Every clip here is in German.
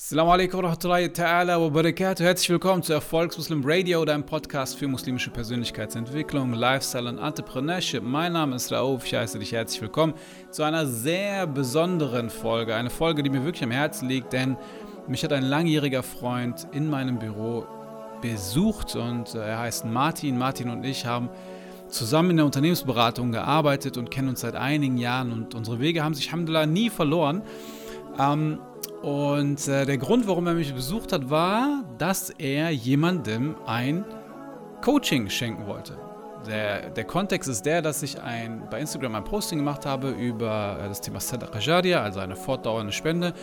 Assalamu alaikum warahmatullahi ta'ala wa barakatuh. Herzlich willkommen zu Erfolgsmuslim Radio, deinem Podcast für muslimische Persönlichkeitsentwicklung, Lifestyle und Entrepreneurship. Mein Name ist Raouf, ich heiße dich herzlich willkommen zu einer sehr besonderen Folge. Eine Folge, die mir wirklich am Herzen liegt, denn mich hat ein langjähriger Freund in meinem Büro besucht und äh, er heißt Martin. Martin und ich haben zusammen in der Unternehmensberatung gearbeitet und kennen uns seit einigen Jahren und unsere Wege haben sich, Alhamdulillah, nie verloren. Ähm, und äh, der Grund, warum er mich besucht hat, war, dass er jemandem ein Coaching schenken wollte. Der, der Kontext ist der, dass ich ein, bei Instagram ein Posting gemacht habe über äh, das Thema Sadaqa Jariyah, also eine fortdauernde Spende.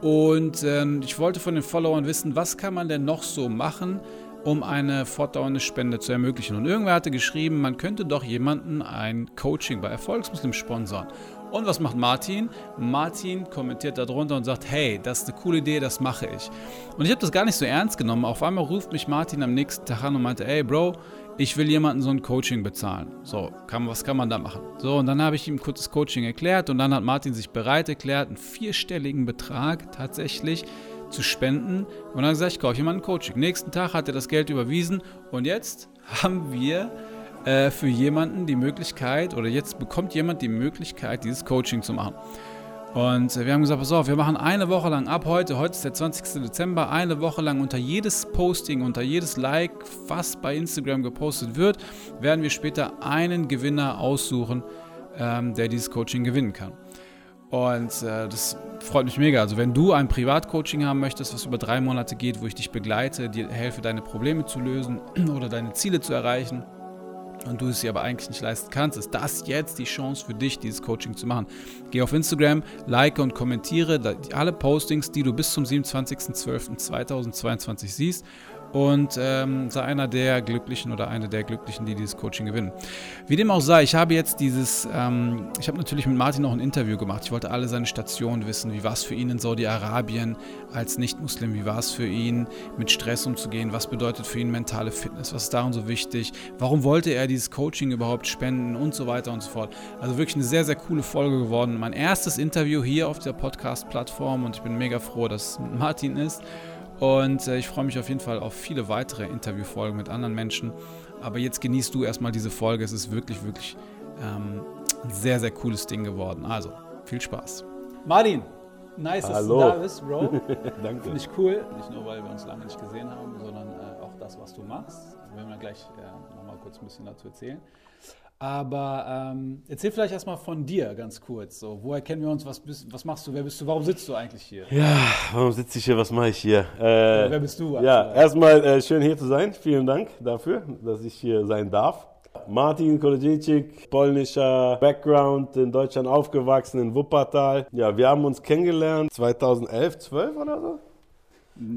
Und äh, ich wollte von den Followern wissen, was kann man denn noch so machen, um eine fortdauernde Spende zu ermöglichen. Und irgendwer hatte geschrieben, man könnte doch jemanden ein Coaching bei Erfolgsmuslim sponsern. Und was macht Martin? Martin kommentiert darunter und sagt, hey, das ist eine coole Idee, das mache ich. Und ich habe das gar nicht so ernst genommen. Auf einmal ruft mich Martin am nächsten Tag an und meinte, hey Bro, ich will jemanden so ein Coaching bezahlen. So, kann, was kann man da machen? So, und dann habe ich ihm kurz das Coaching erklärt und dann hat Martin sich bereit erklärt, einen vierstelligen Betrag tatsächlich zu spenden. Und dann gesagt, ich kaufe jemanden ein Coaching. Nächsten Tag hat er das Geld überwiesen und jetzt haben wir äh, für jemanden die Möglichkeit, oder jetzt bekommt jemand die Möglichkeit, dieses Coaching zu machen. Und äh, wir haben gesagt, pass auf, wir machen eine Woche lang ab heute, heute ist der 20. Dezember, eine Woche lang unter jedes Posting, unter jedes Like, was bei Instagram gepostet wird, werden wir später einen Gewinner aussuchen, ähm, der dieses Coaching gewinnen kann. Und äh, das freut mich mega. Also wenn du ein Privatcoaching haben möchtest, was über drei Monate geht, wo ich dich begleite, dir helfe, deine Probleme zu lösen oder deine Ziele zu erreichen, und du es dir aber eigentlich nicht leisten kannst, ist das jetzt die Chance für dich, dieses Coaching zu machen. Geh auf Instagram, like und kommentiere alle Postings, die du bis zum 27.12.2022 siehst und ähm, sei einer der Glücklichen oder eine der Glücklichen, die dieses Coaching gewinnen. Wie dem auch sei, ich habe jetzt dieses, ähm, ich habe natürlich mit Martin noch ein Interview gemacht. Ich wollte alle seine Stationen wissen. Wie war es für ihn in Saudi-Arabien als Nicht-Muslim? Wie war es für ihn, mit Stress umzugehen? Was bedeutet für ihn mentale Fitness? Was ist daran so wichtig? Warum wollte er dieses Coaching überhaupt spenden und so weiter und so fort? Also wirklich eine sehr, sehr coole Folge geworden. Mein erstes Interview hier auf der Podcast-Plattform und ich bin mega froh, dass es Martin ist. Und äh, ich freue mich auf jeden Fall auf viele weitere Interviewfolgen mit anderen Menschen. Aber jetzt genießt du erstmal diese Folge. Es ist wirklich, wirklich ähm, ein sehr, sehr cooles Ding geworden. Also, viel Spaß. Martin, nice, dass Hallo. du da bist, Bro. Danke. Finde ich cool. Nicht nur, weil wir uns lange nicht gesehen haben, sondern äh, auch das, was du machst. Wir werden gleich äh, nochmal kurz ein bisschen dazu erzählen. Aber ähm, erzähl vielleicht erstmal von dir ganz kurz. So, woher kennen wir uns? Was, bist, was machst du? Wer bist du? Warum sitzt du eigentlich hier? Ja, warum sitze ich hier? Was mache ich hier? Äh, Wer bist du? Ja, erstmal äh, schön hier zu sein. Vielen Dank dafür, dass ich hier sein darf. Martin Kolodziejczyk, polnischer Background, in Deutschland aufgewachsen, in Wuppertal. Ja, wir haben uns kennengelernt 2011, 12 oder so?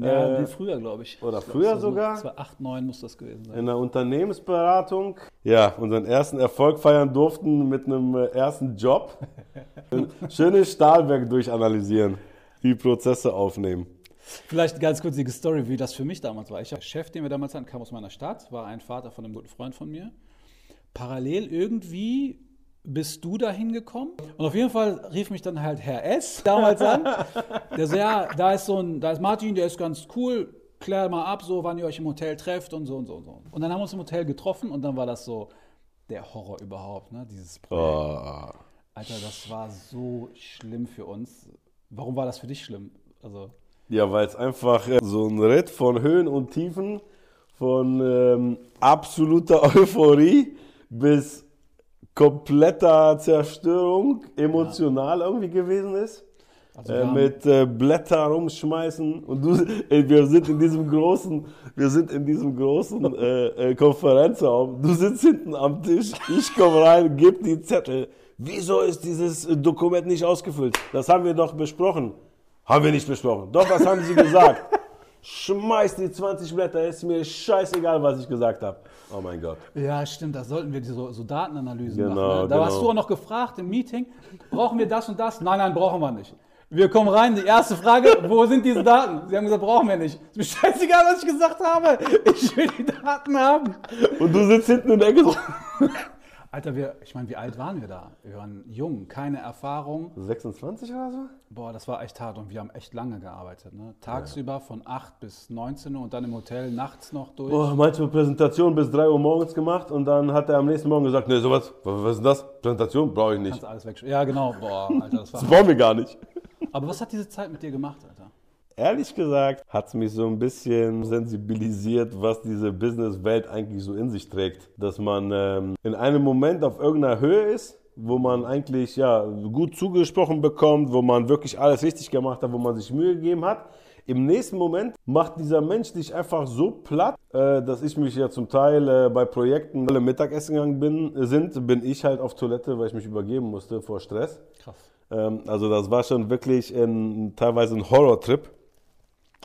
Ja, Äh, früher, glaube ich. oder Ich glaub, früher sogar? 2008, 2009 muss das gewesen sein. In der Unternehmensberatung. Ja, unseren ersten Erfolg feiern durften mit einem äh, ersten Job. Schönes Stahlwerk durchanalysieren, die Prozesse aufnehmen. Vielleicht ganz kurz die Story, wie das für mich damals war. Ich der Chef, den wir damals hatten, kam aus meiner Stadt, war ein Vater von einem guten Freund von mir. Parallel irgendwie bist du da hingekommen. Und auf jeden Fall rief mich dann halt Herr S. damals an. Der so, ja, da ist so ein, da ist Martin, der ist ganz cool. Klär mal ab, so, wann ihr euch im Hotel trefft und so und so und so. Und dann haben wir uns im Hotel getroffen und dann war das so der Horror überhaupt, ne? Dieses Projekt. Oh. Alter, das war so schlimm für uns. Warum war das für dich schlimm? Also, Ja, weil es einfach äh, so ein Ritt von Höhen und Tiefen, von ähm, absoluter Euphorie bis kompletter Zerstörung emotional irgendwie gewesen ist. also Äh, mit äh, Blätter rumschmeißen und du, ey, wir sind in diesem großen, wir sind in diesem großen äh, äh, Konferenzraum. Du sitzt hinten am Tisch, ich komme rein, gib die Zettel. Wieso ist dieses äh, Dokument nicht ausgefüllt? Das haben wir doch besprochen. Haben wir nicht besprochen. Doch, was haben sie gesagt? Schmeiß die 20 Blätter, ist mir scheißegal, was ich gesagt habe. Oh mein Gott. Ja, stimmt, da sollten wir so, so Datenanalysen Genau, machen. Ne? Da genau. hast du auch noch gefragt im Meeting, brauchen wir das und das? Nein, nein, brauchen wir nicht. Wir kommen rein, die erste Frage, wo sind diese Daten? Sie haben gesagt, brauchen wir nicht. Ist mir scheißegal, was ich gesagt habe. Ich will die Daten haben. Und du sitzt hinten in der Ecke so. Alter, wir, ich meine, wie alt waren wir da? Wir waren jung, keine Erfahrung. 26 oder so? Boah, das war echt hart und wir haben echt lange gearbeitet. Ne? Tagsüber von 8 bis 19 Uhr und dann im Hotel nachts noch durch. Boah, manchmal Präsentation bis 3 Uhr morgens gemacht und dann hat er am nächsten Morgen gesagt, nee, sowas, was ist das? Präsentation brauche ich nicht. Kannst alles weg. Ja, genau. Boah, Alter, das war Das brauchen wir gar nicht. Aber was hat diese Zeit mit dir gemacht, Alter? Ehrlich gesagt hat es mich so ein bisschen sensibilisiert, was diese Businesswelt eigentlich so in sich trägt. Dass man ähm, in einem Moment auf irgendeiner Höhe ist, wo man eigentlich ja, gut zugesprochen bekommt, wo man wirklich alles richtig gemacht hat, wo man sich Mühe gegeben hat. Im nächsten Moment macht dieser Mensch dich einfach so platt, äh, dass ich mich ja zum Teil äh, bei Projekten alle Mittagessen gegangen bin, sind, bin ich halt auf Toilette, weil ich mich übergeben musste vor Stress. Krass. Ähm, also das war schon wirklich ein, teilweise ein Horrortrip.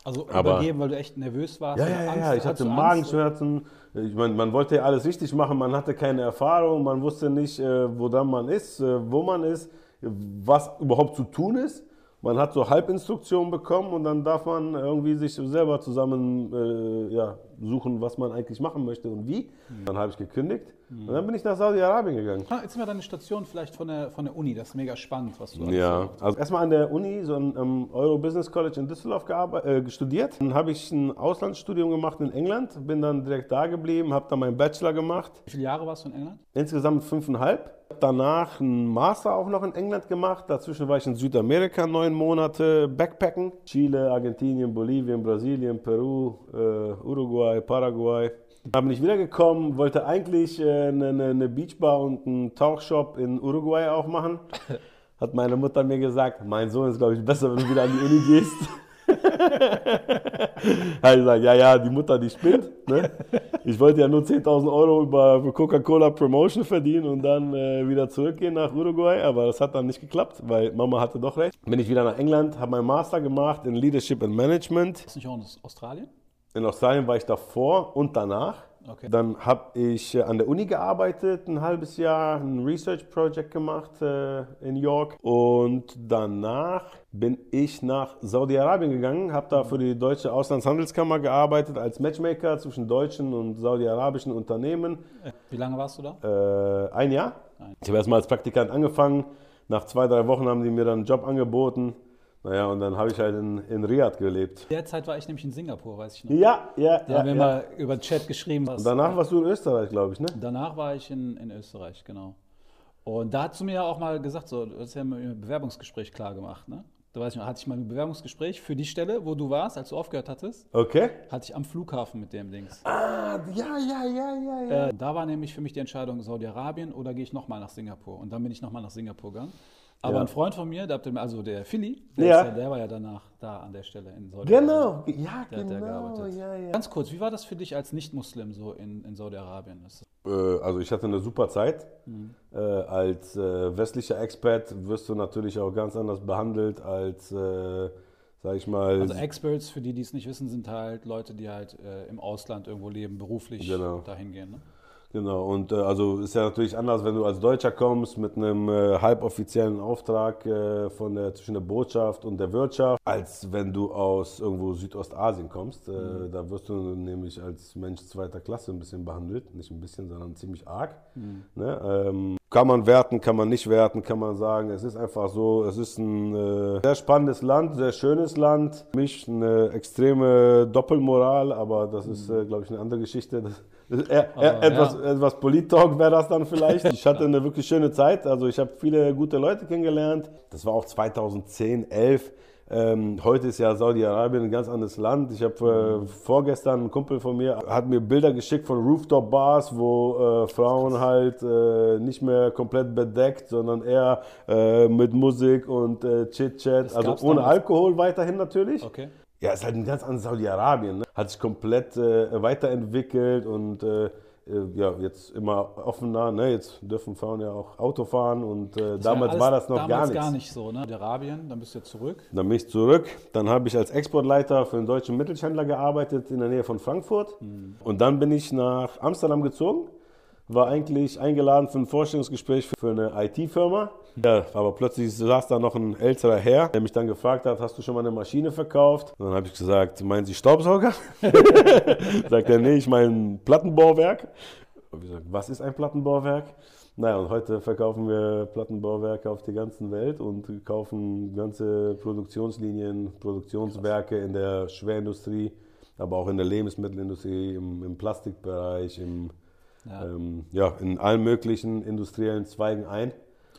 Also Aber- übergeben, weil du echt nervös warst? Ja, oder ja, ja, Angst- ja. Ich hatte? Magenschmerzen. Ich meine, man wollte ja alles richtig machen, man hatte keine Erfahrung, man wusste nicht, äh, woran man ist, äh, wo man ist, was überhaupt zu tun ist. Man hat so Halbinstruktionen bekommen und dann darf man irgendwie sich selber zusammen äh, ja, suchen, was man eigentlich machen möchte und wie. Dann habe ich gekündigt und dann bin ich nach Saudi-Arabien gegangen. Ah, Jetzt mal deine Station vielleicht von der, von der Uni. Das ist mega spannend, was du Ja, also erstmal an der Uni, so am am Euro Business College in Düsseldorf äh, studiert. Dann habe ich ein Auslandsstudium gemacht in England, bin dann direkt da geblieben, habe dann meinen Bachelor gemacht. Wie viele Jahre warst du in England? Insgesamt fünfeinhalb. Danach einen Master auch noch in England gemacht. Dazwischen war ich in Südamerika neun Monate Backpacken. Chile, Argentinien, Bolivien, Brasilien, Peru, äh, Uruguay, Paraguay. Dann bin ich wiedergekommen, wollte eigentlich äh, eine, eine, eine Beachbar und einen Tauchshop in Uruguay aufmachen. Hat meine Mutter mir gesagt, mein Sohn ist, glaube ich, besser, wenn du wieder an die Uni gehst. Habe ich gesagt, ja, ja, die Mutter, die spinnt. Ne? Ich wollte ja nur 10.000 Euro über für Coca-Cola Promotion verdienen und dann äh, wieder zurückgehen nach Uruguay, aber das hat dann nicht geklappt, weil Mama hatte doch recht. Bin ich wieder nach England, habe meinen Master gemacht in Leadership and Management. Ist nicht auch in Australien? In Australien war ich davor und danach. Okay. Dann habe ich äh, an der Uni gearbeitet, ein halbes Jahr, ein Research Project gemacht äh, in York. Und danach bin ich nach Saudi-Arabien gegangen, habe da für die Deutsche Auslandshandelskammer gearbeitet als Matchmaker zwischen deutschen und saudi-arabischen Unternehmen. Wie lange warst du da? Äh, ein Jahr. Ich habe erstmal als Praktikant angefangen. Nach zwei, drei Wochen haben die mir dann einen Job angeboten. Naja, und dann habe ich halt in, in Riyadh gelebt. Derzeit war ich nämlich in Singapur, weiß ich noch. Ja, ja, Da ja. haben wir ja. mal über Chat geschrieben. Was, Und danach warst du in Österreich, glaube ich, ne? Danach war ich in, in Österreich, genau. Und da hast du mir ja auch mal gesagt, so, du hast ja im Bewerbungsgespräch klar gemacht, ne? Da weiß ich noch, hatte ich mal ein Bewerbungsgespräch für die Stelle, wo du warst, als du aufgehört hattest, Okay. hatte ich am Flughafen mit dem Dings. Ah, ja, ja, ja, ja, ja. Äh, da war nämlich für mich die Entscheidung Saudi-Arabien oder gehe ich nochmal nach Singapur. Und dann bin ich nochmal nach Singapur gegangen. Aber Ja. ein Freund von mir, der, hat- also der Philly, der, Ja. ja, der war ja danach da an der Stelle in Saudi-Arabien. Genau, ja, Der genau. Ja. Ganz kurz, wie war das für dich als Nicht-Muslim so in, in Saudi-Arabien? Äh, also ich hatte eine super Zeit. Äh, als äh, westlicher Expat wirst du natürlich auch ganz anders behandelt als, äh, sag ich mal, Also Experts, für die, die es nicht wissen, sind halt Leute, die halt äh, im Ausland irgendwo leben, beruflich Genau. dahin gehen. Ne? Genau, und äh, also ist ja natürlich anders, wenn du als Deutscher kommst mit einem äh, halboffiziellen Auftrag äh, von der, zwischen der Botschaft und der Wirtschaft, als wenn du aus irgendwo Südostasien kommst. Äh, Da wirst du nämlich als Mensch zweiter Klasse ein bisschen behandelt. Nicht ein bisschen, sondern ziemlich arg. Ne? Ähm, kann man werten, kann man nicht werten, kann man sagen. Es ist einfach so, es ist ein äh, sehr spannendes Land, sehr schönes Land. Für mich eine extreme Doppelmoral, aber das ist, äh, glaube ich, eine andere Geschichte. Das, eher, eher Aber, etwas, ja. etwas Polit-Talk wäre das dann vielleicht. Ich hatte eine wirklich schöne Zeit. Also ich habe viele gute Leute kennengelernt. Das war auch 2010, 11. Ähm, heute ist ja Saudi-Arabien ein ganz anderes Land. Ich habe äh, vorgestern ein Kumpel von mir hat mir Bilder geschickt von Rooftop-Bars, wo äh, Frauen halt äh, nicht mehr komplett bedeckt, sondern eher äh, mit Musik und äh, Chit-Chat. Also ohne? Alkohol weiterhin natürlich. Okay. Ja, ist halt ein ganz anderes Saudi-Arabien. Ne? Hat sich komplett äh, weiterentwickelt und ja, jetzt immer offener. Ne? Jetzt dürfen Frauen ja auch Auto fahren und äh, damals alles war das noch gar damals nichts. gar nicht so, ne? Arabien, dann bist du ja zurück. Dann bin ich zurück. Dann habe ich als Exportleiter für einen deutschen Mittelständler gearbeitet in der Nähe von Frankfurt. Und dann bin ich nach Amsterdam gezogen. War eigentlich eingeladen für ein Vorstellungsgespräch für eine IT-Firma. Ja, aber plötzlich saß da noch ein älterer Herr, der mich dann gefragt hat, hast du schon mal eine Maschine verkauft? Und dann habe ich gesagt, meinen Sie Staubsauger? Sagt er, nee, ich meine ein Plattenbauwerk. Und ich gesagt, was ist ein Plattenbauwerk? Naja, und heute verkaufen wir Plattenbauwerke auf der ganzen Welt und kaufen ganze Produktionslinien, Produktionswerke in der Schwerindustrie, aber auch in der Lebensmittelindustrie, im, im Plastikbereich, im, Ja. ähm, ja, in allen möglichen industriellen Zweigen ein.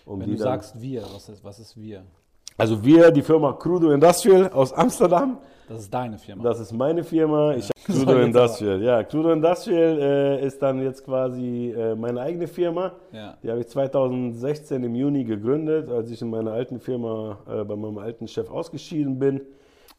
Um Wenn du sagst wir, was ist, was ist wir? also wir, die Firma Crudo Industrial aus Amsterdam, Das ist deine Firma. das ist meine Firma. Ich So, Crudo Industrial, ja, Crudo Industrial äh, ist dann jetzt quasi äh, meine eigene Firma. ja. Die habe ich 2016 im Juni gegründet, als ich in meiner alten Firma äh, bei meinem alten Chef ausgeschieden bin.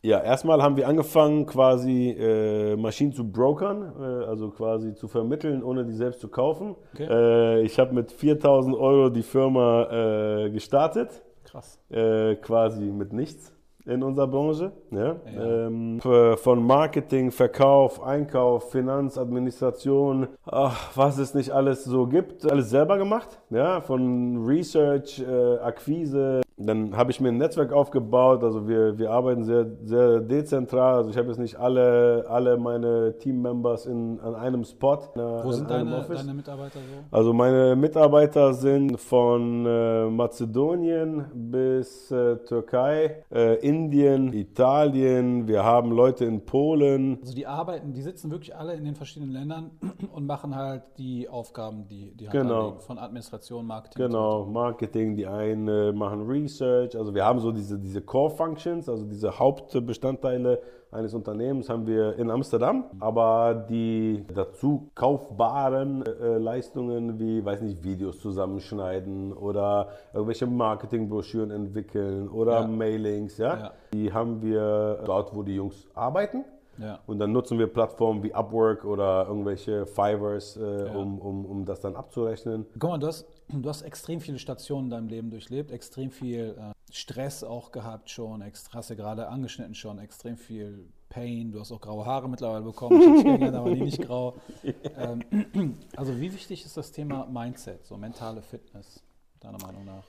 Ja, erstmal haben wir angefangen, quasi äh, Maschinen zu brokern, äh, also quasi zu vermitteln, ohne die selbst zu kaufen. Okay. Äh, ich habe mit 4000 Euro die Firma äh, gestartet, Krass. äh, quasi mit nichts in unserer Branche. Ja? Ja. Ähm, von Marketing, Verkauf, Einkauf, Finanz, Administration, ach, was es nicht alles so gibt, alles selber gemacht. Ja? Von Research, äh, Akquise. Dann habe ich mir ein Netzwerk aufgebaut. Also wir, wir arbeiten sehr, sehr dezentral. Also ich habe jetzt nicht alle, alle meine Teammembers in, an einem Spot. Wo in sind deine, deine Mitarbeiter so? Also meine Mitarbeiter sind von äh, Mazedonien bis äh, Türkei, äh, Indien, Italien. Wir haben Leute in Polen. Also die arbeiten, die sitzen wirklich alle in den verschiedenen Ländern und machen halt die Aufgaben, die die halt Genau. von Administration, Marketing. Genau, Marketing, die einen äh, machen Research. Also wir haben so diese, diese Core Functions, also diese Hauptbestandteile eines Unternehmens haben wir in Amsterdam. Aber die dazu kaufbaren äh, Leistungen wie, weiß nicht, Videos zusammenschneiden oder irgendwelche Marketingbroschüren entwickeln oder Ja. Mailings, ja, Ja. die haben wir dort, wo die Jungs arbeiten. Ja. Und dann nutzen wir Plattformen wie Upwork oder irgendwelche Fivers, äh, Ja. um, um, um das dann abzurechnen. Guck mal, du hast, du hast extrem viele Stationen in deinem Leben durchlebt, extrem viel äh, Stress auch gehabt schon, extra, hast du gerade angeschnitten schon, extrem viel Pain, du hast auch graue Haare mittlerweile bekommen, ich hab dich kennengelernt, aber die nicht grau. Ähm, also wie wichtig ist das Thema Mindset, so mentale Fitness, deiner Meinung nach?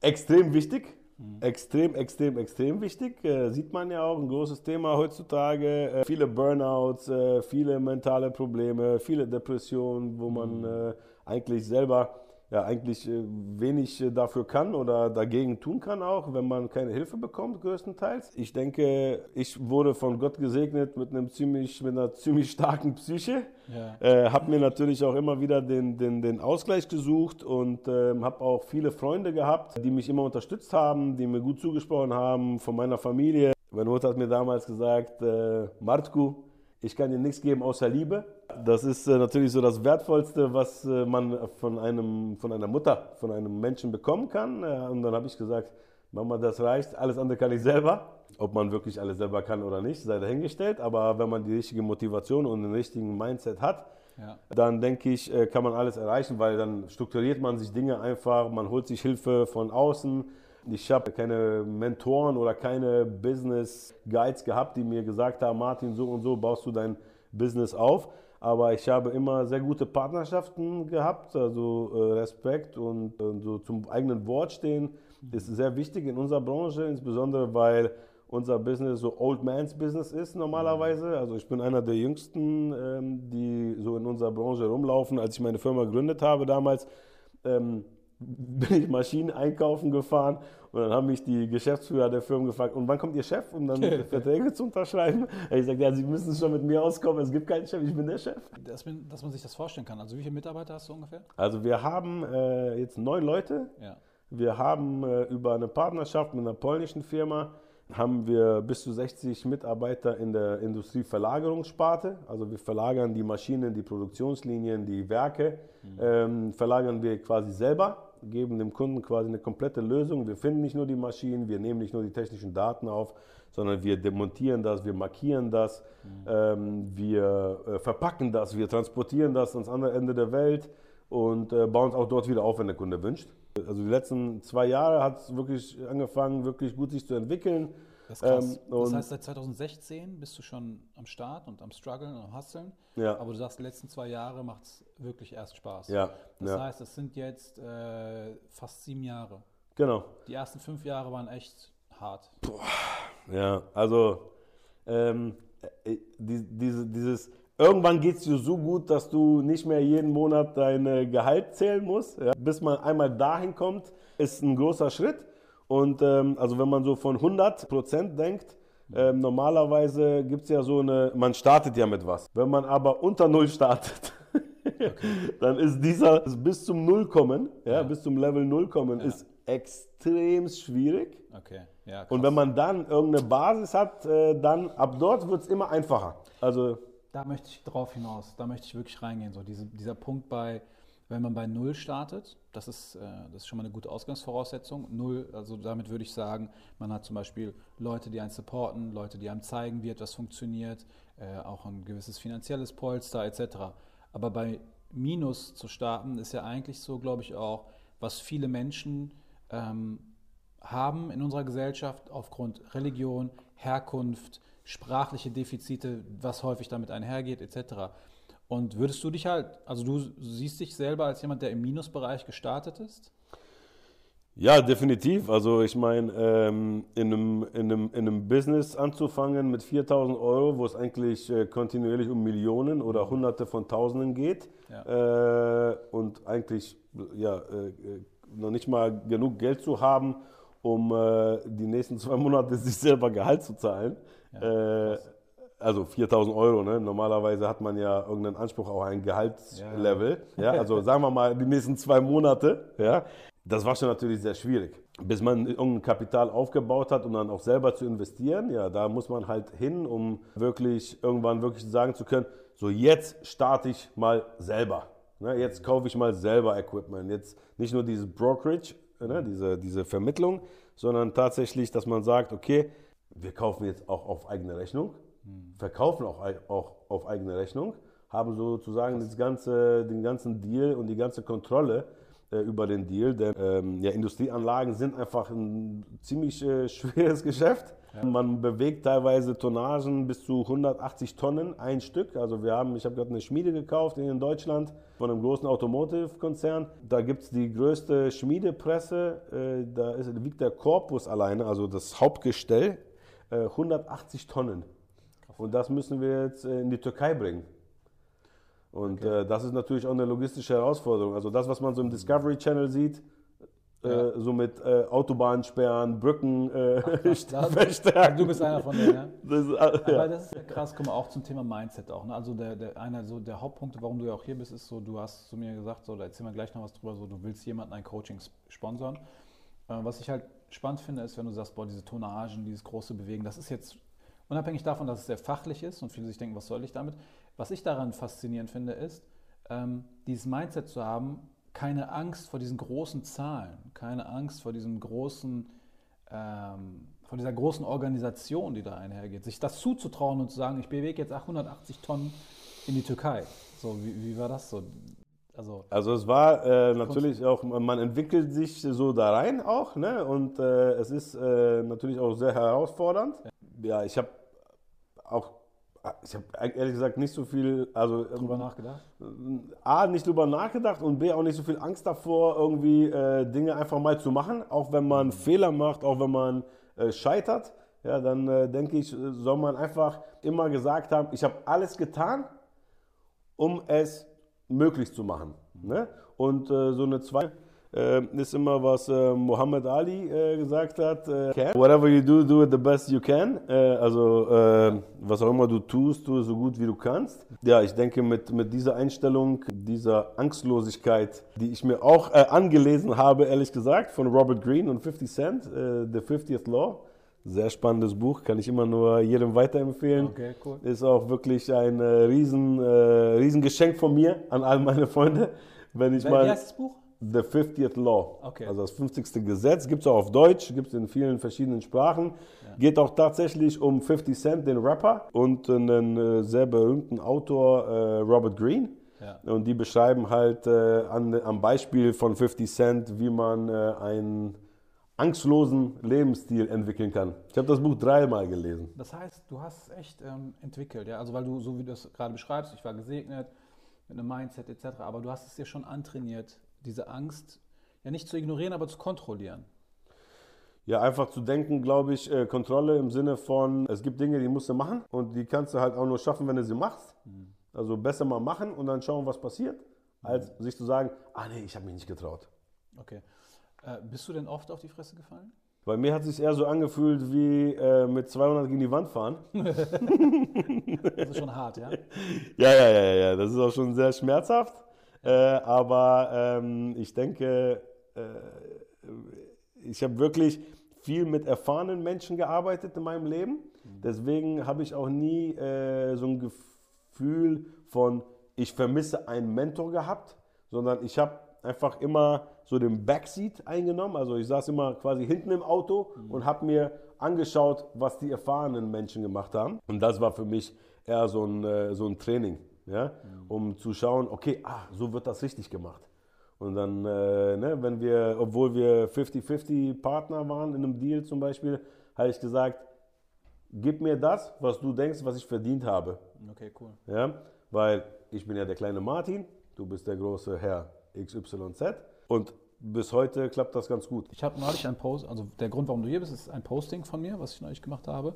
Extrem wichtig. Extrem, extrem, extrem wichtig. Äh, sieht man ja auch ein großes Thema heutzutage. Äh, viele Burnouts, äh, viele mentale Probleme, viele Depressionen, wo man äh, eigentlich selber ja eigentlich äh, wenig äh, dafür kann oder dagegen tun kann auch, wenn man keine Hilfe bekommt, größtenteils. Ich denke, ich wurde von Gott gesegnet mit einem ziemlich, mit einer ziemlich starken Psyche. Ja. Äh, habe mir natürlich auch immer wieder den, den, den Ausgleich gesucht und ähm, habe auch viele Freunde gehabt, die mich immer unterstützt haben, die mir gut zugesprochen haben, von meiner Familie. Meine Mutter hat mir damals gesagt, äh, Martku, ich kann dir nichts geben außer Liebe. Das ist äh, natürlich so das Wertvollste, was äh, man von, einem, von einer Mutter, von einem Menschen bekommen kann. Äh, und dann habe ich gesagt, Mama, das reicht, alles andere kann ich selber. Ob man wirklich alles selber kann oder nicht, sei dahingestellt. Aber wenn man die richtige Motivation und den richtigen Mindset hat, Ja. dann denke ich, kann man alles erreichen, weil dann strukturiert man sich Dinge einfach, man holt sich Hilfe von außen. Ich habe keine Mentoren oder keine Business Guides gehabt, die mir gesagt haben, Martin, so und so baust du dein Business auf. Aber ich habe immer sehr gute Partnerschaften gehabt, also äh, Respekt und äh, so zum eigenen Wort stehen ist sehr wichtig in unserer Branche, insbesondere weil unser Business so Old Man's Business ist normalerweise. Also ich bin einer der jüngsten, ähm, die so in unserer Branche rumlaufen. Als ich meine Firma gegründet habe damals, ähm, bin ich Maschinen einkaufen gefahren und dann haben mich die Geschäftsführer der Firma gefragt, und wann kommt Ihr Chef, um dann Verträge zu unterschreiben? Ich sagte, ja, Sie müssen schon mit mir auskommen, es gibt keinen Chef, ich bin der Chef. Dass, man- dass man sich das vorstellen kann. Also wie viele Mitarbeiter hast du ungefähr? Also wir haben äh, jetzt neun Leute, Ja. Wir haben äh, über eine Partnerschaft mit einer polnischen Firma haben wir bis zu 60 Mitarbeiter in der Industrieverlagerungssparte. Also wir verlagern die Maschinen, die Produktionslinien, die Werke, ähm, verlagern wir quasi selber, geben dem Kunden quasi eine komplette Lösung. Wir finden nicht nur die Maschinen, wir nehmen nicht nur die technischen Daten auf, sondern wir demontieren das, wir markieren das, ähm, wir äh, verpacken das, wir transportieren das ans andere Ende der Welt und äh, bauen es auch dort wieder auf, wenn der Kunde wünscht. Also die letzten zwei Jahre hat es wirklich angefangen, wirklich gut sich zu entwickeln. Das. Ähm, das heißt, seit 2016 bist du schon am Start und am Struggeln und am Hustlen. Ja. Aber du sagst, die letzten zwei Jahre macht es wirklich erst Spaß. Ja, Das ja. heißt, es sind jetzt äh, fast sieben Jahre. Genau. Die ersten fünf Jahre waren echt hart. Ja, also ähm, äh, die, diese, dieses Irgendwann geht es dir so gut, dass du nicht mehr jeden Monat dein Gehalt zählen musst. Ja. Bis man einmal dahin kommt, ist ein großer Schritt. Und ähm, also wenn man so von 100 Prozent denkt, ähm, normalerweise gibt es ja so eine, man startet ja mit was. Wenn man aber unter Null startet, okay. dann ist dieser bis zum Null kommen, ja, ja. bis zum Level Null kommen, ja. ist extrem schwierig. Okay. Ja, Und wenn man dann irgendeine Basis hat, äh, dann ab dort wird es immer einfacher. Also da möchte ich drauf hinaus, da möchte ich wirklich reingehen. So diese, dieser Punkt bei, wenn man bei Null startet, das ist, äh, das ist schon mal eine gute Ausgangsvoraussetzung. Null, also damit würde ich sagen, man hat zum Beispiel Leute, die einen supporten, Leute, die einem zeigen, wie etwas funktioniert, äh, auch ein gewisses finanzielles Polster etc. Aber bei Minus zu starten, ist ja eigentlich so, glaube ich, auch, was viele Menschen ähm, haben in unserer Gesellschaft aufgrund Religion, Herkunft, sprachliche Defizite, was häufig damit einhergeht, etc. Und würdest du dich halt, also du siehst dich selber als jemand, der im Minusbereich gestartet ist? Ja, definitiv. Also ich meine, ähm, in, einem, in, einem, in einem Business anzufangen mit 4000 Euro, wo es eigentlich äh, kontinuierlich um Millionen oder Hunderte von Tausenden geht ja. äh, und eigentlich ja, äh, noch nicht mal genug Geld zu haben, um äh, die nächsten zwei Monate sich selber Gehalt zu zahlen. Ja, äh, also 4000 Euro, ne? Normalerweise hat man ja irgendeinen Anspruch auf ein Gehaltslevel. Ja, ja. also sagen wir mal die nächsten zwei Monate. Ja, das war schon natürlich sehr schwierig. Bis man irgendein Kapital aufgebaut hat, um dann auch selber zu investieren. Ja, da muss man halt hin, um wirklich irgendwann wirklich sagen zu können, so jetzt starte ich mal selber. Ne? Jetzt kaufe ich mal selber Equipment. Jetzt nicht nur dieses Brokerage, ne? diese, diese Vermittlung, sondern tatsächlich, dass man sagt, okay, wir kaufen jetzt auch auf eigene Rechnung, verkaufen auch, auch auf eigene Rechnung, haben sozusagen das ganze, den ganzen Deal und die ganze Kontrolle äh, über den Deal. Denn ähm, ja, Industrieanlagen sind einfach ein ziemlich äh, schweres Geschäft. Ja. Man bewegt teilweise Tonnagen bis zu 180 Tonnen ein Stück. Also wir haben, ich habe gerade eine Schmiede gekauft in Deutschland von einem großen Automotive-Konzern. Da gibt es die größte Schmiedepresse. Äh, da ist, wiegt der Korpus alleine, also das Hauptgestell, 180 äh, Tonnen. Und das müssen wir jetzt äh, in die Türkei bringen. Und okay. äh, das ist natürlich auch eine logistische Herausforderung. Also das, was man so im Discovery Channel sieht, äh, ja. äh, so mit äh, Autobahnsperren, Brücken äh, Ach, verstärken. Du bist einer von denen, ja? Das ist, äh, Aber das ist ja krass, guck mal, auch zum Thema Mindset auch. Ne? Also der, der, einer so der Hauptpunkt, warum du ja auch hier bist, ist so, du hast zu mir gesagt, so, da erzählen wir gleich noch was drüber, so, du willst jemanden ein Coaching sponsern. was ich halt spannend finde, ist, wenn du sagst, boah, diese Tonagen, dieses große Bewegen, das ist jetzt unabhängig davon, dass es sehr fachlich ist und viele sich denken, was soll ich damit? Was ich daran faszinierend finde, ist, ähm, dieses Mindset zu haben, keine Angst vor diesen großen Zahlen, keine Angst vor diesem großen, ähm, vor dieser großen Organisation, die da einhergeht, sich das zuzutrauen und zu sagen, ich bewege jetzt 880 Tonnen in die Türkei. So, wie, wie war das so? Also, also es war äh, natürlich auch, man entwickelt sich so da rein auch, ne? Und äh, es ist äh, natürlich auch sehr herausfordernd. Ja, ja ich habe auch, ich habe ehrlich gesagt nicht so viel, also ähm, drüber nachgedacht. A, nicht drüber nachgedacht und B, auch nicht so viel Angst davor, irgendwie äh, Dinge einfach mal zu machen, auch wenn man mhm. Fehler macht, auch wenn man äh, scheitert. Ja, dann äh, denke ich, soll man einfach immer gesagt haben, ich habe alles getan, um es möglich zu machen. Ne? Und äh, so eine zwei äh, ist immer, was äh, Muhammad Ali äh, gesagt hat. Äh, Whatever you do, do it the best you can. Äh, also was auch immer du tust, tu es so gut wie du kannst. Ja, ich denke mit, mit dieser Einstellung, dieser Angstlosigkeit, die ich mir auch angelesen habe, ehrlich gesagt, von Robert Greene und 50 Cent, The 50th Law. Sehr spannendes Buch, kann ich immer nur jedem weiterempfehlen. Okay, cool. Ist auch wirklich ein äh, riesen, äh, riesen Geschenk von mir an all meine Freunde. Wenn ich Wie mal, heißt das Buch? The 50th Law. Okay. Also das 50. Gesetz. Gibt es auch auf Deutsch, gibt es in vielen verschiedenen Sprachen. Ja. Geht auch tatsächlich um 50 Cent, den Rapper, und einen äh, sehr berühmten Autor, äh, Robert Greene. Ja. Und die beschreiben halt äh, an, am Beispiel von 50 Cent, wie man äh, ein angstlosen Lebensstil entwickeln kann. Ich habe das Buch dreimal gelesen. Das heißt, du hast es echt ähm, entwickelt, ja? Also weil du, so wie du es gerade beschreibst, ich war gesegnet mit einem Mindset etc., aber du hast es dir schon antrainiert, diese Angst ja nicht zu ignorieren, aber zu kontrollieren. Ja, einfach zu denken, glaube ich, äh, Kontrolle im Sinne von, es gibt Dinge, die musst du machen und die kannst du halt auch nur schaffen, wenn du sie machst. Mhm. Also besser mal machen und dann schauen, was passiert, als sich zu sagen, ah nee, ich habe mich nicht getraut. Okay. Äh, bist du denn oft auf die Fresse gefallen? Bei mir hat es sich eher so angefühlt wie äh, mit 200 gegen die Wand fahren. Das ist schon hart, ja? Ja, ja, ja, ja, das ist auch schon sehr schmerzhaft. Äh, aber ähm, ich denke, äh, ich habe wirklich viel mit erfahrenen Menschen gearbeitet in meinem Leben. Deswegen habe ich auch nie äh, so ein Gefühl von, ich vermisse einen Mentor gehabt, sondern ich habe einfach immer so den Backseat eingenommen. Also ich saß immer quasi hinten im Auto und habe mir angeschaut, was die erfahrenen Menschen gemacht haben. Und das war für mich eher so ein, äh, so ein Training, ja? um zu schauen, okay, ah, so wird das richtig gemacht. Und dann, äh, ne, wenn wir, obwohl wir 50-50 Partner waren in einem Deal zum Beispiel, habe ich gesagt, gib mir das, was du denkst, was ich verdient habe. Okay, cool. Ja? Weil ich bin ja der kleine Martin, du bist der große Herr XYZ. Und bis heute klappt das ganz gut. Ich habe neulich ein Post, also der Grund, warum du hier bist, ist ein Posting von mir, was ich neulich gemacht habe.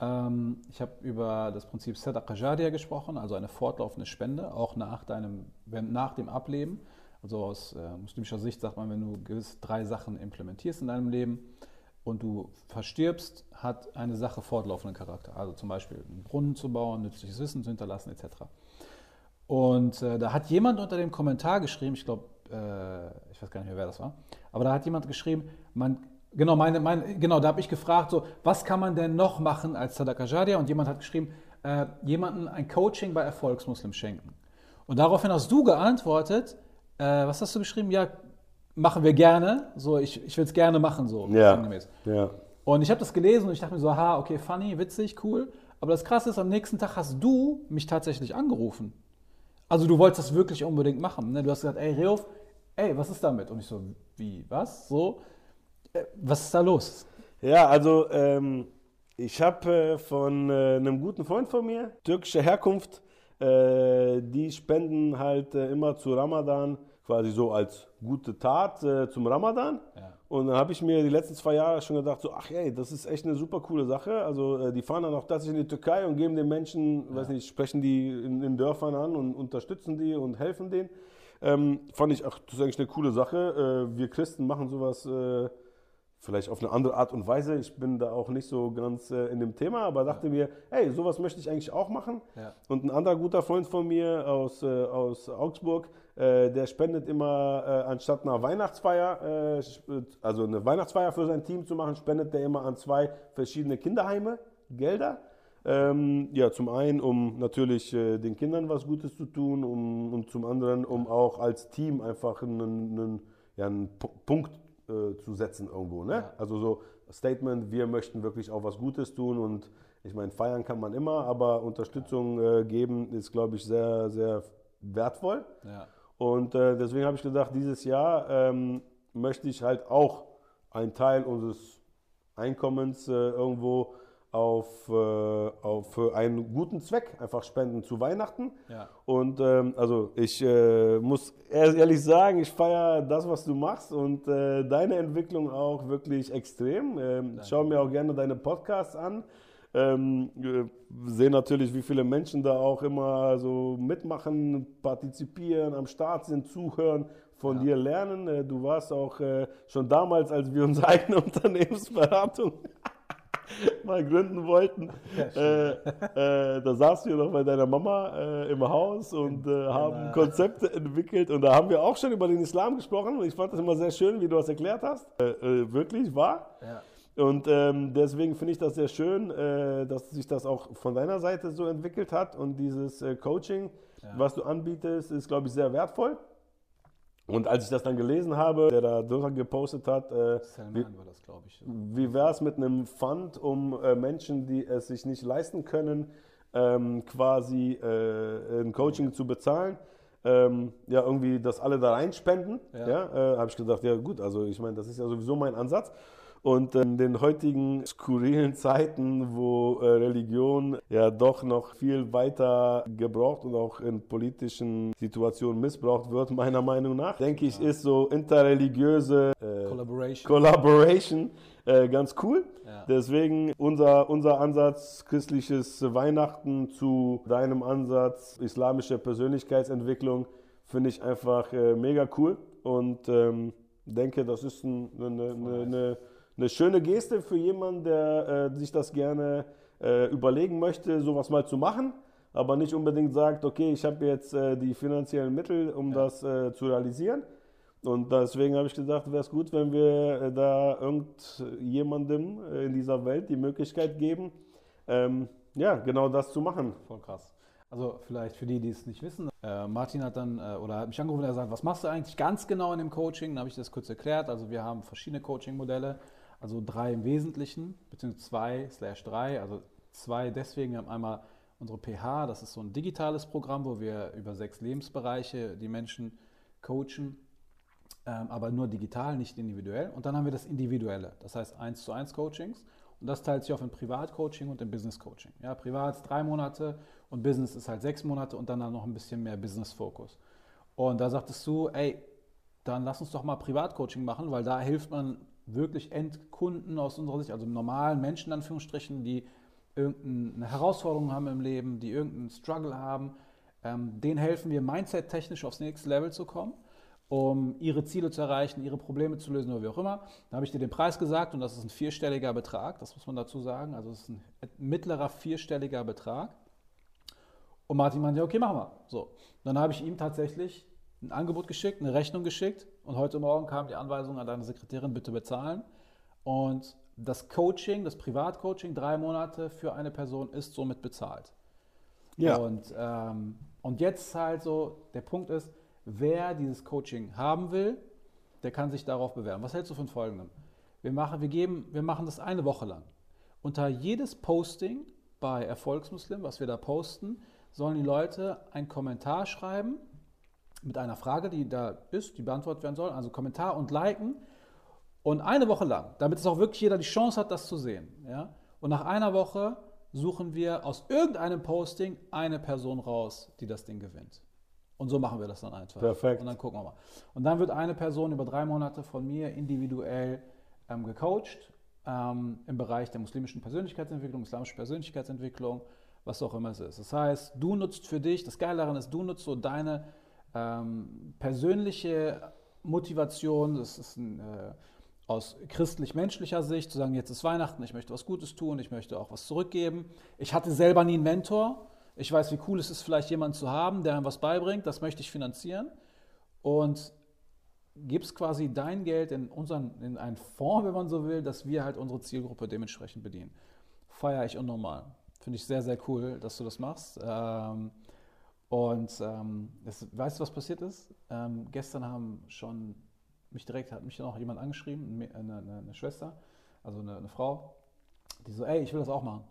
Ähm, ich habe über das Prinzip Sadaqa Jariyah gesprochen, also eine fortlaufende Spende, auch nach, deinem, nach dem Ableben. Also aus äh, muslimischer Sicht sagt man, wenn du gewisse drei Sachen implementierst in deinem Leben und du verstirbst, hat eine Sache fortlaufenden Charakter. Also zum Beispiel einen Brunnen zu bauen, nützliches Wissen zu hinterlassen, etc. Und äh, da hat jemand unter dem Kommentar geschrieben, ich glaube, äh, ich weiß gar nicht mehr, wer das war, aber da hat jemand geschrieben, man, genau, meine, meine, genau, da habe ich gefragt, so, was kann man denn noch machen als Sadaka Jariyah? Und jemand hat geschrieben, äh, jemanden ein Coaching bei Erfolgsmuslims schenken. Und daraufhin hast du geantwortet, äh, was hast du geschrieben? Ja, machen wir gerne, so, ich, ich will es gerne machen, so, Ja. Ja. Und ich habe das gelesen und ich dachte mir so, ha, okay, funny, witzig, cool. Aber das Krasse ist, am nächsten Tag hast du mich tatsächlich angerufen. Also du wolltest das wirklich unbedingt machen. Ne? Du hast gesagt, ey, Reof, ey, was ist damit? Und ich so, wie, was? So, was ist da los? Ja, also ähm, ich habe äh, von äh, einem guten Freund von mir, türkischer Herkunft, äh, die spenden halt äh, immer zu Ramadan quasi so als gute Tat äh, zum Ramadan. Ja. Und dann habe ich mir die letzten zwei Jahre schon gedacht, so, ach ey, das ist echt eine super coole Sache. Also äh, die fahren dann auch tatsächlich in die Türkei und geben den Menschen, weiß nicht, sprechen die in, in Dörfern an und unterstützen die und helfen denen. Ähm, fand ich, ach, das ist eigentlich eine coole Sache. Äh, wir Christen machen sowas äh, vielleicht auf eine andere Art und Weise. Ich bin da auch nicht so ganz äh, in dem Thema, aber dachte mir, hey, sowas möchte ich eigentlich auch machen. Ja. Und ein anderer guter Freund von mir aus, äh, aus Augsburg, äh, der spendet immer äh, anstatt einer Weihnachtsfeier, äh, also eine Weihnachtsfeier für sein Team zu machen, spendet der immer an zwei verschiedene Kinderheime Gelder. Ähm, ja, zum einen, um natürlich äh, den Kindern was Gutes zu tun um, und zum anderen, um auch als Team einfach einen, einen, ja, einen Pu- Punkt äh, zu setzen irgendwo. Ne? Ja. Also so Statement, wir möchten wirklich auch was Gutes tun und ich meine, feiern kann man immer, aber Unterstützung äh, geben ist, glaube ich, sehr, sehr wertvoll. Ja. Und äh, deswegen habe ich gedacht, dieses Jahr ähm, möchte ich halt auch einen Teil unseres Einkommens äh, irgendwo auf, äh, auf für einen guten Zweck einfach spenden zu Weihnachten. Ja. Und ähm, also ich äh, muss ehr- ehrlich sagen, ich feiere das, was du machst und äh, deine Entwicklung auch wirklich extrem. Ähm, ich schaue mir auch gerne deine Podcasts an. Ähm, äh, sehe natürlich, wie viele Menschen da auch immer so mitmachen, partizipieren, am Start sind, zuhören, von Ja. dir lernen. Äh, du warst auch äh, schon damals, als wir unsere eigene Unternehmensberatung mal gründen wollten, äh, äh, da saßt du ja noch bei deiner Mama äh, im Haus und äh, haben. Konzepte entwickelt und da haben wir auch schon über den Islam gesprochen und ich fand das immer sehr schön, wie du das erklärt hast. Äh, äh, wirklich, wahr? Ja. Und ähm, deswegen finde ich das sehr schön, dass sich das auch von deiner Seite so entwickelt hat und dieses Coaching, Ja. was du anbietest, ist, glaube ich, sehr wertvoll. Und als ich das dann gelesen habe, der da drunter gepostet hat, äh, wie, war das, glaube ich. wie wäre es mit einem Fund, um äh, Menschen, die es sich nicht leisten können, ähm, quasi äh, ein Coaching zu bezahlen? Ähm, ja, irgendwie, dass alle da reinspenden. Ja. Ja, äh, habe ich gedacht, ja gut, also ich meine, das ist ja sowieso mein Ansatz. Und in den heutigen skurrilen Zeiten, wo äh, Religion ja doch noch viel weiter gebraucht und auch in politischen Situationen missbraucht wird, meiner Meinung nach, denke ich, ist so interreligiöse äh, Collaboration. Collaboration äh, ganz cool. Ja. Deswegen unser, unser Ansatz christliches Weihnachten zu deinem Ansatz islamische Persönlichkeitsentwicklung finde ich einfach äh, mega cool und ähm, denke, das ist ein, eine, eine, eine, eine schöne Geste für jemanden, der äh, sich das gerne äh, überlegen möchte, sowas mal zu machen, aber nicht unbedingt sagt, okay, ich habe jetzt äh, die finanziellen Mittel, um Ja. das äh, zu realisieren. Und deswegen habe ich gedacht, wäre es gut, wenn wir äh, da irgendjemandem äh, in dieser Welt die Möglichkeit geben, ähm, ja, genau das zu machen. Voll krass. Also vielleicht für die, die es nicht wissen, äh, Martin hat dann äh, oder hat mich angerufen und er sagt, was machst du eigentlich ganz genau in dem Coaching? Dann habe ich das kurz erklärt. Also wir haben verschiedene Coaching-Modelle, also drei im Wesentlichen, beziehungsweise zwei slash drei. Also zwei deswegen, wir haben einmal unsere PH, das ist so ein digitales Programm, wo wir über sechs Lebensbereiche die Menschen coachen, ähm, aber nur digital, nicht individuell. Und dann haben wir das Individuelle, das heißt 1 zu 1 Coachings. Und das teilt sich auf in Privatcoaching und in Business Coaching. Ja, Privat ist drei Monate und Business ist halt sechs Monate und dann, dann noch ein bisschen mehr Business-Fokus. Und da sagtest du, ey, dann lass uns doch mal Privatcoaching machen, weil da hilft man wirklich Endkunden aus unserer Sicht, also normalen Menschen Anführungsstrichen, die irgendeine Herausforderung haben im Leben, die irgendeinen Struggle haben. Ähm, denen helfen wir mindset-technisch aufs nächste Level zu kommen, um ihre Ziele zu erreichen, ihre Probleme zu lösen oder wie auch immer. Da habe ich dir den Preis gesagt und das ist ein vierstelliger Betrag, das muss man dazu sagen. Also es ist ein mittlerer vierstelliger Betrag. Und Martin meinte, okay, machen wir. So. Dann habe ich ihm tatsächlich ein Angebot geschickt, eine Rechnung geschickt und heute Morgen kam die Anweisung an deine Sekretärin, bitte bezahlen. Und das Coaching, das Privatcoaching, drei Monate für eine Person ist somit bezahlt. Und, ähm, und jetzt halt so, der Punkt ist, wer dieses Coaching haben will, der kann sich darauf bewerben. Was hältst du von folgendem? Wir machen, wir geben, wir machen das eine Woche lang. Unter jedes Posting bei Erfolgsmuslim, was wir da posten, sollen die Leute einen Kommentar schreiben mit einer Frage, die da ist, die beantwortet werden soll. Also Kommentar und liken. Und eine Woche lang, damit es auch wirklich jeder die Chance hat, das zu sehen. Ja? Und nach einer Woche suchen wir aus irgendeinem Posting eine Person raus, die das Ding gewinnt. Und so machen wir das dann einfach. Perfekt. Und dann gucken wir mal. Und dann wird eine Person über drei Monate von mir individuell ähm, gecoacht ähm, im Bereich der muslimischen Persönlichkeitsentwicklung, islamischen Persönlichkeitsentwicklung, was auch immer es ist. Das heißt, du nutzt für dich, das Geile daran ist, du nutzt so deine ähm, persönliche Motivation, das ist ein, äh, aus christlich-menschlicher Sicht, zu sagen, jetzt ist Weihnachten, ich möchte was Gutes tun, ich möchte auch was zurückgeben. Ich hatte selber nie einen Mentor. Ich weiß, wie cool es ist, vielleicht jemanden zu haben, der einem was beibringt. Das möchte ich finanzieren. Und gibst quasi dein Geld in, unseren, in einen Fonds, wenn man so will, dass wir halt unsere Zielgruppe dementsprechend bedienen. Feiere ich unnormal. Finde ich sehr, sehr cool, dass du das machst. Ähm, und ähm, das, weißt du, was passiert ist? Ähm, gestern haben schon mich direkt, hat mich noch jemand angeschrieben, eine, eine, eine Schwester, also eine, eine, Frau, die so, ey, ich will das auch machen.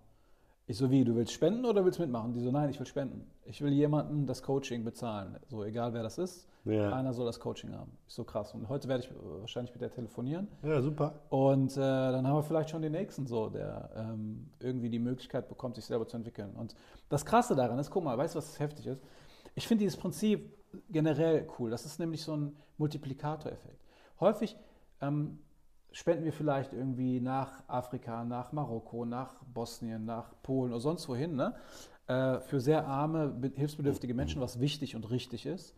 Ich so, wie, du willst spenden oder willst mitmachen? Die so, nein, ich will spenden. Ich will jemanden das Coaching bezahlen. So, egal wer das ist, ja. einer soll das Coaching haben. Ich so, krass. Und heute werde ich wahrscheinlich mit der telefonieren. Ja, super. Und äh, dann haben wir vielleicht schon den nächsten so, der ähm, irgendwie die Möglichkeit bekommt, sich selber zu entwickeln. Und das Krasse daran ist, guck mal, weißt du, was heftig ist? Ich finde dieses Prinzip generell cool. Das ist nämlich so ein Multiplikatoreffekt. Häufig ähm, spenden wir vielleicht irgendwie nach Afrika, nach Marokko, nach Bosnien, nach Polen oder sonst wohin, ne? äh, für sehr arme, hilfsbedürftige Menschen, was wichtig und richtig ist.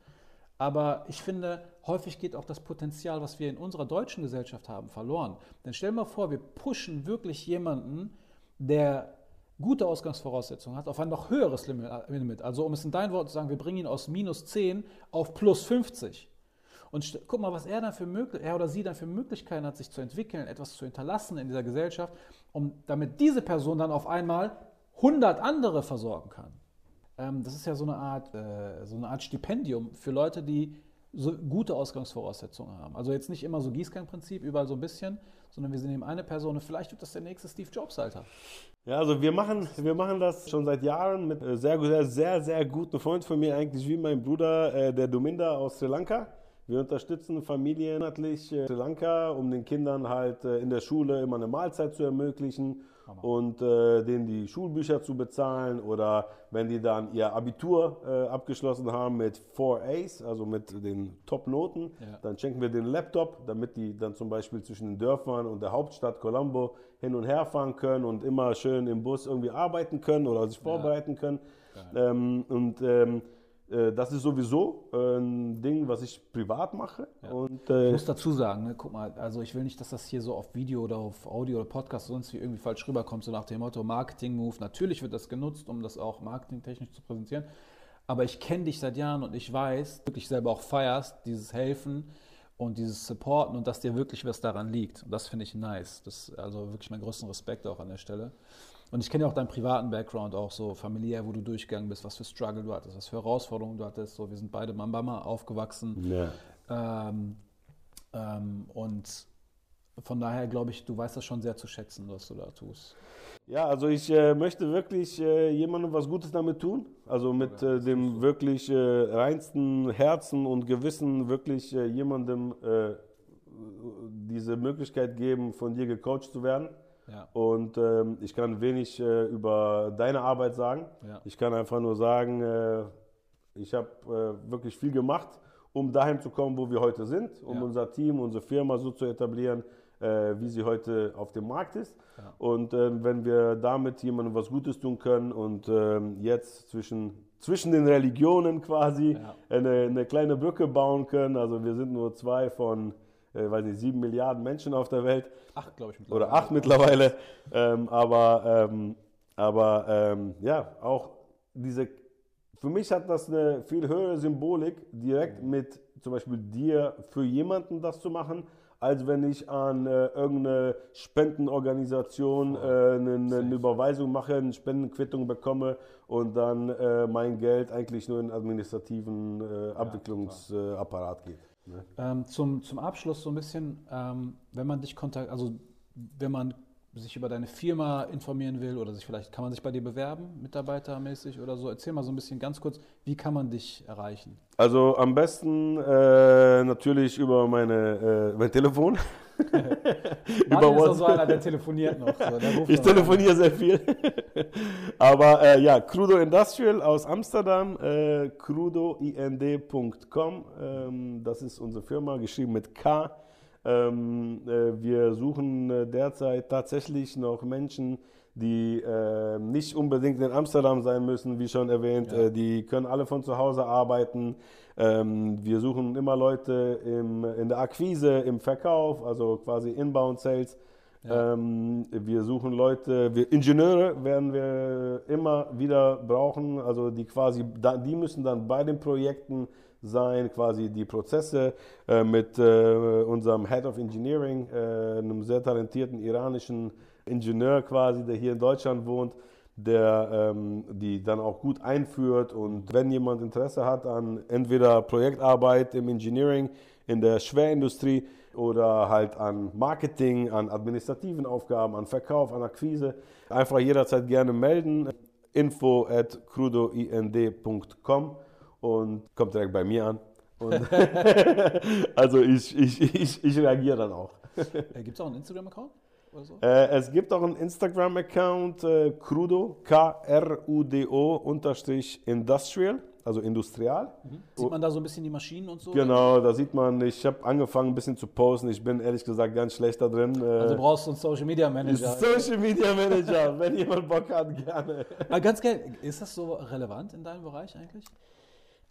Aber ich finde, häufig geht auch das Potenzial, was wir in unserer deutschen Gesellschaft haben, verloren. Denn stell mal vor, wir pushen wirklich jemanden, der gute Ausgangsvoraussetzungen hat, auf ein noch höheres Limit. Also um es in deinen Worten zu sagen, wir bringen ihn aus minus 10 auf plus 50. Und guck mal, was er dann für er oder sie dann für Möglichkeiten hat, sich zu entwickeln, etwas zu hinterlassen in dieser Gesellschaft, um damit diese Person dann auf einmal 100 andere versorgen kann. Ähm, das ist ja so eine Art, äh, so eine Art Stipendium für Leute, die so gute Ausgangsvoraussetzungen haben. Also jetzt nicht immer so Gießkannenprinzip, überall so ein bisschen, sondern wir sind eben eine Person und vielleicht wird das der nächste Steve Jobs, Alter. Ja, also wir machen, wir machen das schon seit Jahren mit sehr, sehr, sehr, sehr guten Freund von mir, eigentlich wie mein Bruder, äh, der Dominda aus Sri Lanka. Wir unterstützen Familien monatlich Sri Lanka, um den Kindern halt in der Schule immer eine Mahlzeit zu ermöglichen und äh, denen die Schulbücher zu bezahlen oder wenn die dann ihr Abitur äh, abgeschlossen haben mit 4 A's, also mit den Top-Noten, Ja. dann schenken wir den Laptop, damit die dann zum Beispiel zwischen den Dörfern und der Hauptstadt Colombo hin und her fahren können und immer schön im Bus irgendwie arbeiten können oder sich vorbereiten können. Ähm, und ähm, äh, das ist sowieso äh, ein Ding, was ich privat mache. Und, Ich äh, muss dazu sagen, ne, guck mal, also ich will nicht, dass das hier so auf Video oder auf Audio oder Podcast sonst wie irgendwie falsch rüberkommt, so nach dem Motto Marketing-Move. Natürlich wird das genutzt, um das auch marketingtechnisch zu präsentieren. Aber ich kenne dich seit Jahren und ich weiß, wirklich selber auch feierst, dieses Helfen und dieses Supporten und dass dir wirklich was daran liegt. Und das finde ich nice. Das ist also wirklich meinen größten Respekt auch an der Stelle. Und ich kenne ja auch deinen privaten Background, auch so familiär, wo du durchgegangen bist, was für Struggle du hattest, was für Herausforderungen du hattest. So, wir sind beide Mama aufgewachsen. ja. Ähm, ähm, und von daher glaube ich, du weißt das schon sehr zu schätzen, was du da tust. Ja, also ich äh, möchte wirklich äh, jemandem was Gutes damit tun. Also mit äh, dem wirklich äh, reinsten Herzen und Gewissen wirklich äh, jemandem äh, diese Möglichkeit geben, von dir gecoacht zu werden. Ja. Und ähm, ich kann wenig äh, über deine Arbeit sagen. Ja. Ich kann einfach nur sagen, äh, ich habe äh, wirklich viel gemacht, um dahin zu kommen, wo wir heute sind, um Ja. unser Team, unsere Firma so zu etablieren, äh, wie sie heute auf dem Markt ist. Und ähm, wenn wir damit jemandem was Gutes tun können und ähm, jetzt zwischen, zwischen den Religionen quasi eine, eine kleine Brücke bauen können, also wir sind nur zwei von, äh, weiß nicht, sieben Milliarden Menschen auf der Welt, Acht, glaube ich, oder acht mittlerweile. Ähm, aber ähm, aber ähm, ja, auch diese. Für mich hat das eine viel höhere Symbolik, direkt mit zum Beispiel dir für jemanden das zu machen, als wenn ich an äh, irgendeine Spendenorganisation äh, eine, eine. Überweisung mache, eine Spendenquittung bekomme und dann äh, mein Geld eigentlich nur in den administrativen äh, Abwicklungsapparat geht. Ne? Ähm, zum, zum Abschluss so ein bisschen, ähm, wenn man dich kontakt, also wenn man sich über deine Firma informieren will oder sich vielleicht, kann man sich bei dir bewerben, mitarbeitermäßig oder so? Erzähl mal so ein bisschen ganz kurz, wie kann man dich erreichen? Also am besten äh, natürlich über meine, äh, mein Telefon. Martin ist so einer, der telefoniert noch. So, Ich telefoniere sehr viel. Aber äh, ja, Crudo Industrial aus Amsterdam, äh, crudoind.com. Ähm, das ist unsere Firma, geschrieben mit K. Ähm, äh, wir suchen äh, derzeit tatsächlich noch Menschen, die äh, nicht unbedingt in Amsterdam sein müssen, wie schon erwähnt. Ja. Äh, die können alle von zu Hause arbeiten. Ähm, wir suchen immer Leute im, in der Akquise, im Verkauf, also quasi Inbound Sales. Ja. Ähm, wir suchen Leute, wir, Ingenieure werden wir immer wieder brauchen, also die quasi, die müssen dann bei den Projekten sein, quasi die Prozesse äh, mit äh, unserem Head of Engineering, äh, einem sehr talentierten iranischen Ingenieur quasi, der hier in Deutschland wohnt, der ähm, die dann auch gut einführt und wenn jemand Interesse hat an entweder Projektarbeit im Engineering, in der Schwerindustrie oder halt an Marketing, an administrativen Aufgaben, an Verkauf, an Akquise, einfach jederzeit gerne melden. Info at crudoind.com und kommt direkt bei mir an. Also ich, ich, ich, ich reagiere dann auch. Äh, Gibt es auch einen Instagram-Account so? Äh, es gibt auch einen Instagram-Account, äh, Crudo, K-R-U-D-O unterstrich Industrial, also Industrial. Sieht man da so ein bisschen die Maschinen und so? Genau, da sieht man, ich habe angefangen ein bisschen zu posten. Ich bin ehrlich gesagt ganz schlecht da drin. Äh, Also du brauchst einen Social Media Manager. Social Media Manager, wenn jemand Bock hat, gerne. Aber ganz geil, ist das so relevant in deinem Bereich eigentlich?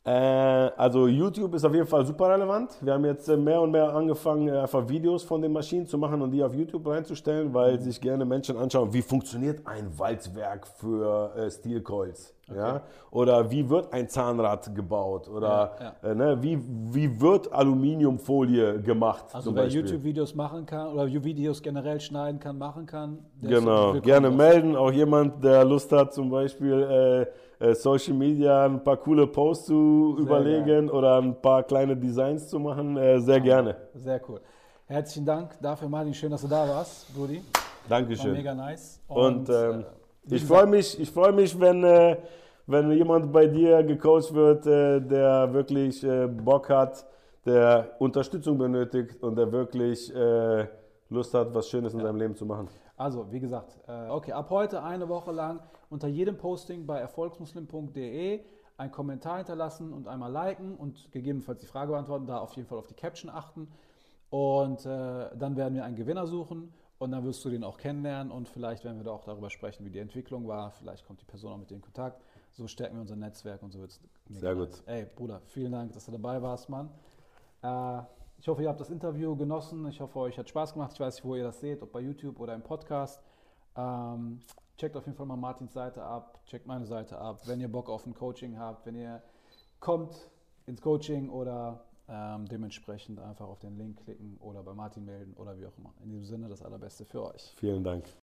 Äh, also YouTube ist auf jeden Fall super relevant. Wir haben jetzt äh, mehr und mehr angefangen, äh, einfach Videos von den Maschinen zu machen und die auf YouTube reinzustellen, weil sich gerne Menschen anschauen, wie funktioniert ein Walzwerk für äh, Steel Coils. Ja? Oder wie wird ein Zahnrad gebaut? Oder Ja, Äh, ne, wie, wie wird Aluminiumfolie gemacht? Also wer. YouTube-Videos machen kann oder Videos generell schneiden kann, machen kann. Genau, gerne melden. Auch jemand, der Lust hat, zum Beispiel äh, Social Media ein paar coole Posts zu überlegen oder ein paar kleine Designs zu machen, äh, sehr gerne. Sehr cool. Herzlichen Dank dafür, Martin. Schön, dass du da warst, Brudi. War Dankeschön. mega nice. Und, ähm, äh, ich freue mich, ich freue mich, wenn, äh, wenn jemand bei dir gecoacht wird, äh, der wirklich äh, Bock hat, der Unterstützung benötigt und der wirklich äh, Lust hat, was Schönes in seinem Leben zu machen. Also, wie gesagt, äh, okay, ab heute eine Woche lang unter jedem Posting bei erfolgsmuslim.de einen Kommentar hinterlassen und einmal liken und gegebenenfalls die Frage beantworten, da auf jeden Fall auf die Caption achten. Und äh, dann werden wir einen Gewinner suchen und dann wirst du den auch kennenlernen und vielleicht werden wir da auch darüber sprechen, wie die Entwicklung war. Vielleicht kommt die Person auch mit dir in Kontakt. So stärken wir unser Netzwerk und so wird es. Sehr gut. Ey, Bruder, vielen Dank, dass du dabei warst, Mann. Äh, ich hoffe, ihr habt das Interview genossen. Ich hoffe, euch hat Spaß gemacht. Ich weiß nicht, wo ihr das seht, ob bei YouTube oder im Podcast. Ähm, checkt auf jeden Fall mal Martins Seite ab, checkt meine Seite ab. Wenn ihr Bock auf ein Coaching habt, wenn ihr kommt ins Coaching oder ähm, dementsprechend einfach auf den Link klicken oder bei Martin melden oder wie auch immer. In diesem Sinne das Allerbeste für euch. Vielen Dank.